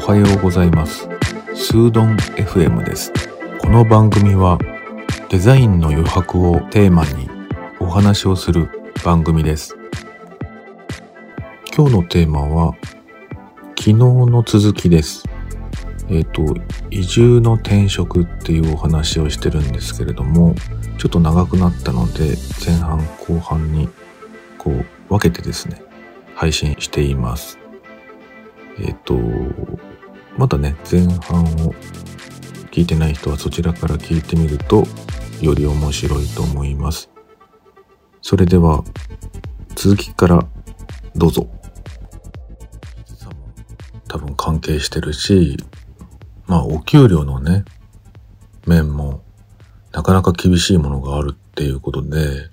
おはようございます。スードン FM です。この番組はデザインの余白をテーマにお話をする番組です。今日のテーマは昨日の続きです。えっ、と移住の転職っていうお話をしてるんですけれどもちょっと長くなったので前半後半にこう分けてですね配信しています。えっ、とまだね前半を聞いてない人はそちらから聞いてみるとより面白いと思います。それでは続きからどうぞ。多分関係してるしまあお給料のね面もなかなか厳しいものがあるっていうことで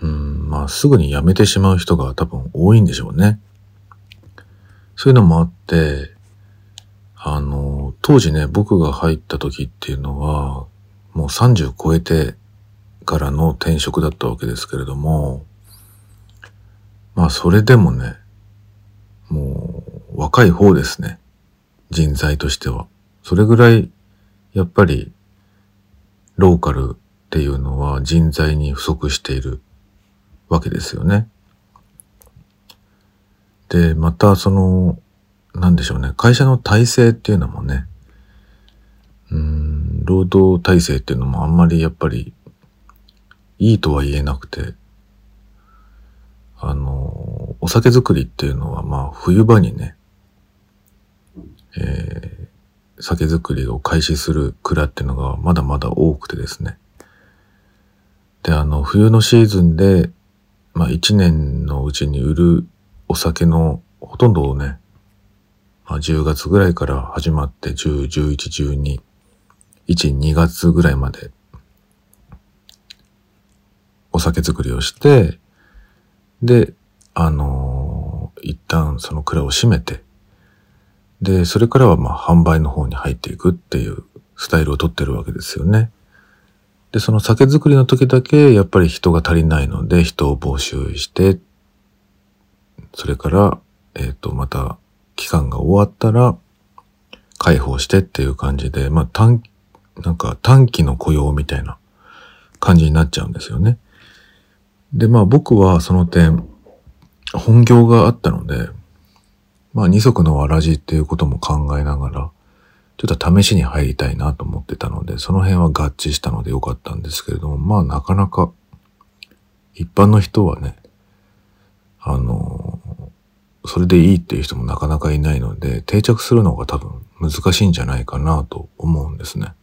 うんまあすぐに辞めてしまう人が多分多いんでしょうねそういうのもあってあの、当時ね、僕が入った時っていうのは、もう30超えてからの転職だったわけですけれども、まあそれでもね、もう若い方ですね。人材としては。それぐらい、やっぱり、ローカルっていうのは人材に不足しているわけですよね。で、またその、なんでしょうね。会社の体制っていうのもね、うん、労働体制っていうのもあんまりやっぱりいいとは言えなくて、あの、お酒作りっていうのはまあ冬場にね、えー、酒造りを開始する蔵っていうのがまだまだ多くてですね。で、あの、冬のシーズンで、まあ一年のうちに売るお酒のほとんどをね、まあ、10月ぐらいから始まって10、11、12、1、2月ぐらいまでお酒作りをして、で、あのー、一旦その蔵を閉めて、で、それからはまあ販売の方に入っていくっていうスタイルをとってるわけですよね。で、その酒造りの時だけやっぱり人が足りないので人を募集して、それから、えっ、ー、と、また期間が終わったら解放してっていう感じで、まあ短、なんか短期の雇用みたいな感じになっちゃうんですよね。で、まあ僕はその点、本業があったので、まあ二足のわらじっていうことも考えながら、ちょっと試しに入りたいなと思ってたので、その辺は合致したのでよかったんですけれども、まあなかなか、一般の人はね、あの、それでいいっていう人もなかなかいないので、定着するのが多分難しいんじゃないかなと思うんですね。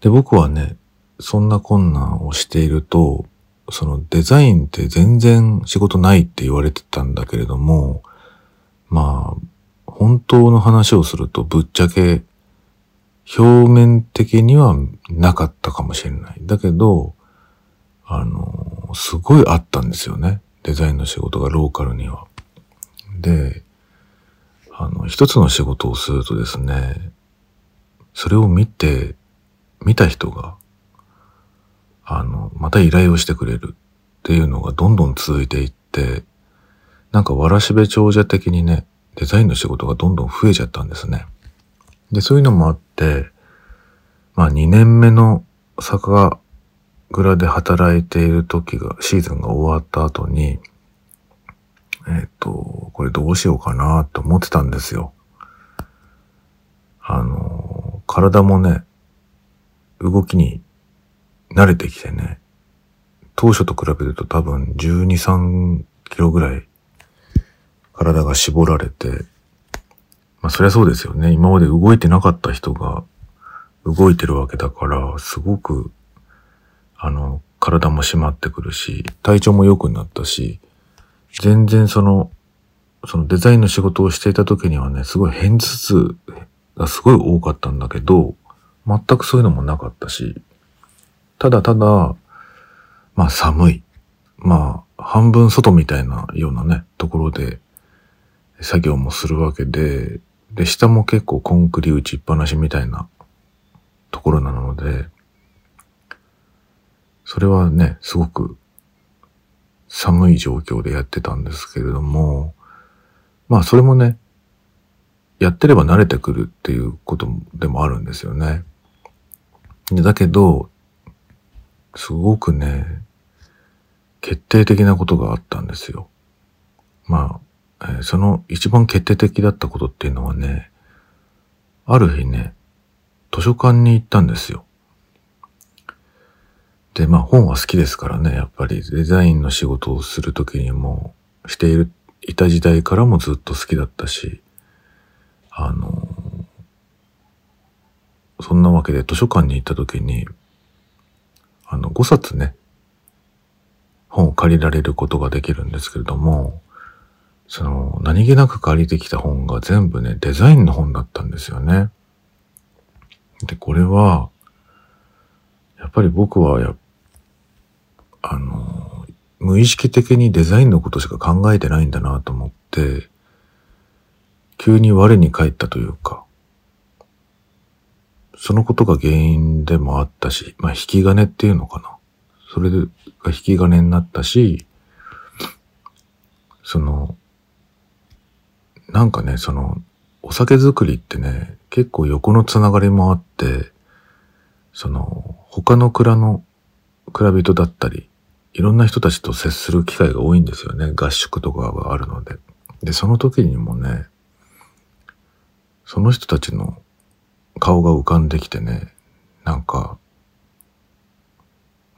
で、僕はね、そんな困難をしていると、そのデザインって全然仕事ないって言われてたんだけれども、まあ、本当の話をするとぶっちゃけ表面的にはなかったかもしれない。だけど、あの、すごいあったんですよね。デザインの仕事がローカルには。で、あの、一つの仕事をするとですね、それを見て、見た人が、あの、また依頼をしてくれるっていうのがどんどん続いていって、なんかわらしべ長者的にね、デザインの仕事がどんどん増えちゃったんですね。で、そういうのもあって、まあ2年目の坂蔵で働いている時が、シーズンが終わった後に、えっ、ー、と、これどうしようかなと思ってたんですよ。あの、体もね、動きに慣れてきてね、当初と比べると多分12、3キロぐらい体が絞られて、まあそりゃそうですよね。今まで動いてなかった人が動いてるわけだから、すごくあの、体も締まってくるし、体調も良くなったし、全然その、そのデザインの仕事をしていた時にはね、すごい偏頭痛がすごい多かったんだけど、全くそういうのもなかったし、ただただ、まあ寒い。まあ、半分外みたいなようなね、ところで作業もするわけで、で、下も結構コンクリ打ちっぱなしみたいなところなので、それはね、すごく寒い状況でやってたんですけれども、まあそれもね、やってれば慣れてくるっていうことでもあるんですよね。だけど、すごくね、決定的なことがあったんですよ。まあ、えー、その一番決定的だったことっていうのはね、ある日ね、図書館に行ったんですよ。で、まあ本は好きですからね、やっぱりデザインの仕事をするときにも、している、いた時代からもずっと好きだったし、あの、そんなわけで図書館に行ったときに、あの、5冊ね、本を借りられることができるんですけれども、その、何気なく借りてきた本が全部ね、デザインの本だったんですよね。で、これは、やっぱり僕はや、あの、無意識的にデザインのことしか考えてないんだなと思って、急に我に返ったというか、そのことが原因でもあったし、まあ引き金っていうのかな。それが引き金になったし、その、なんかね、その、お酒作りってね、結構横のつながりもあって、その、他の蔵の蔵人だったり、いろんな人たちと接する機会が多いんですよね。合宿とかがあるので。で、その時にもね、その人たちの顔が浮かんできてね、なんか、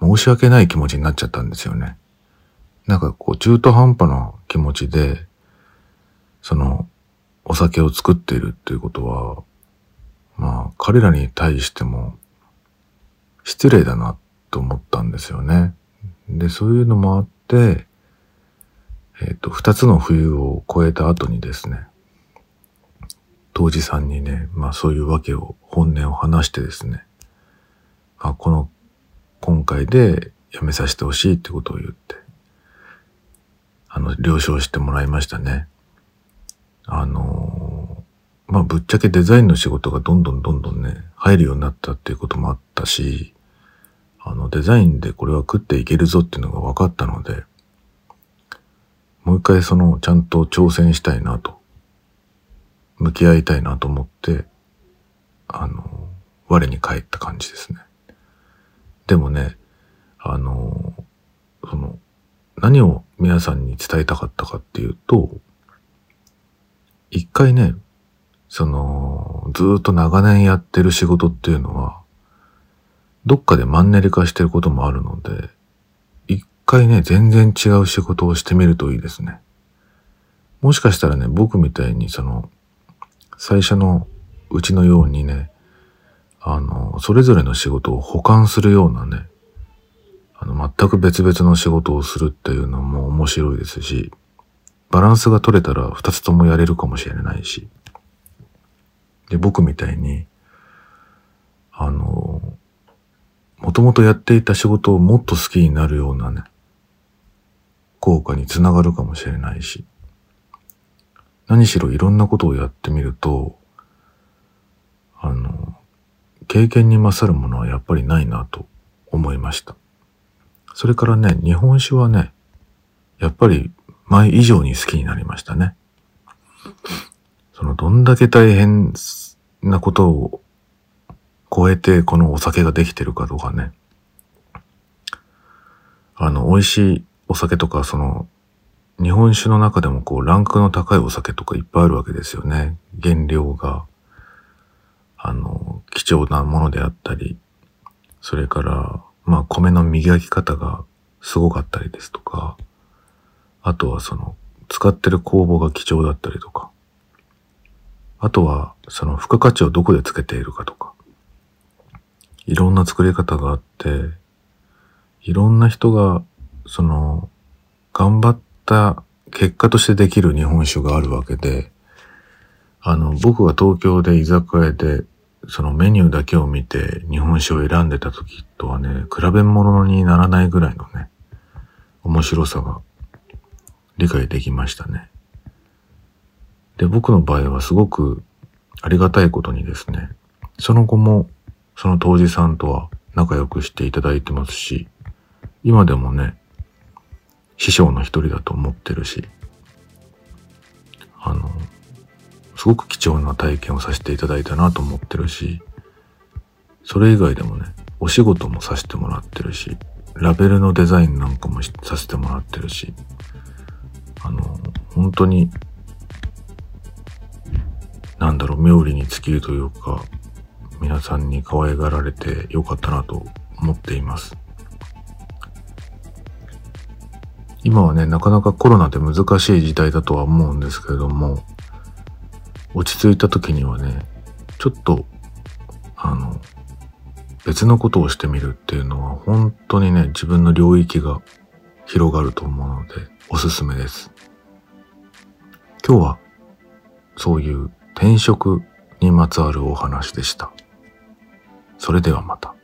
申し訳ない気持ちになっちゃったんですよね。なんかこう中途半端な気持ちで、その、お酒を作っているっていうことは、まあ、彼らに対しても、失礼だなと思ったんですよね。で、そういうのもあって、えっ、ー、と、二つの冬を超えた後にですね、当時さんにね、まあそういうわけを、本音を話してですね、あ、この、今回で辞めさせてほしいってことを言って、あの、了承してもらいましたね。あのまあぶっちゃけデザインの仕事がどんどんどんどんね、入るようになったっていうこともあったし、あの、デザインでこれは食っていけるぞっていうのが分かったので、もう一回その、ちゃんと挑戦したいなと、向き合いたいなと思って、あの、我に返った感じですね。でもね、あの、その、何を皆さんに伝えたかったかっていうと、一回ね、その、ずっと長年やってる仕事っていうのは、どっかでマンネリ化してることもあるので、一回ね、全然違う仕事をしてみるといいですね。もしかしたらね、僕みたいにその、最初のうちのようにね、あの、それぞれの仕事を補完するようなね、あの、全く別々の仕事をするっていうのも面白いですし、バランスが取れたら二つともやれるかもしれないし、で、僕みたいに、あの、もともとやっていた仕事をもっと好きになるようなね、効果につながるかもしれないし、何しろいろんなことをやってみると、あの、経験に勝るものはやっぱりないなと思いました。それからね、日本酒はね、やっぱり前以上に好きになりましたね。その、どんだけ大変なことを超えてこのお酒ができてるかとかね。あの、美味しいお酒とか、その、日本酒の中でもこう、ランクの高いお酒とかいっぱいあるわけですよね。原料が、あの、貴重なものであったり、それから、まあ、米の磨き方がすごかったりですとか、あとはその、使ってる酵母が貴重だったりとか、あとは、その付加価値をどこでつけているかとか、いろんな作り方があって、いろんな人が、その、頑張ってた結果としてできる日本酒があるわけで、あの、僕が東京で居酒屋で、そのメニューだけを見て日本酒を選んでた時とはね、比べ物にならないぐらいのね、面白さが理解できましたね。で、僕の場合はすごくありがたいことにですね、その後もその当時さんとは仲良くしていただいてますし、今でもね、師匠の一人だと思ってるし、あの、すごく貴重な体験をさせていただいたなと思ってるし、それ以外でもね、お仕事もさせてもらってるし、ラベルのデザインなんかもさせてもらってるし、あの、本当に、なんだろう、妙利に尽きるというか、皆さんに可愛がられてよかったなと思っています。今はね、なかなかコロナで難しい時代だとは思うんですけれども、落ち着いた時にはね、ちょっと、あの、別のことをしてみるっていうのは本当にね、自分の領域が広がると思うので、おすすめです。今日は、そういう転職にまつわるお話でした。それではまた。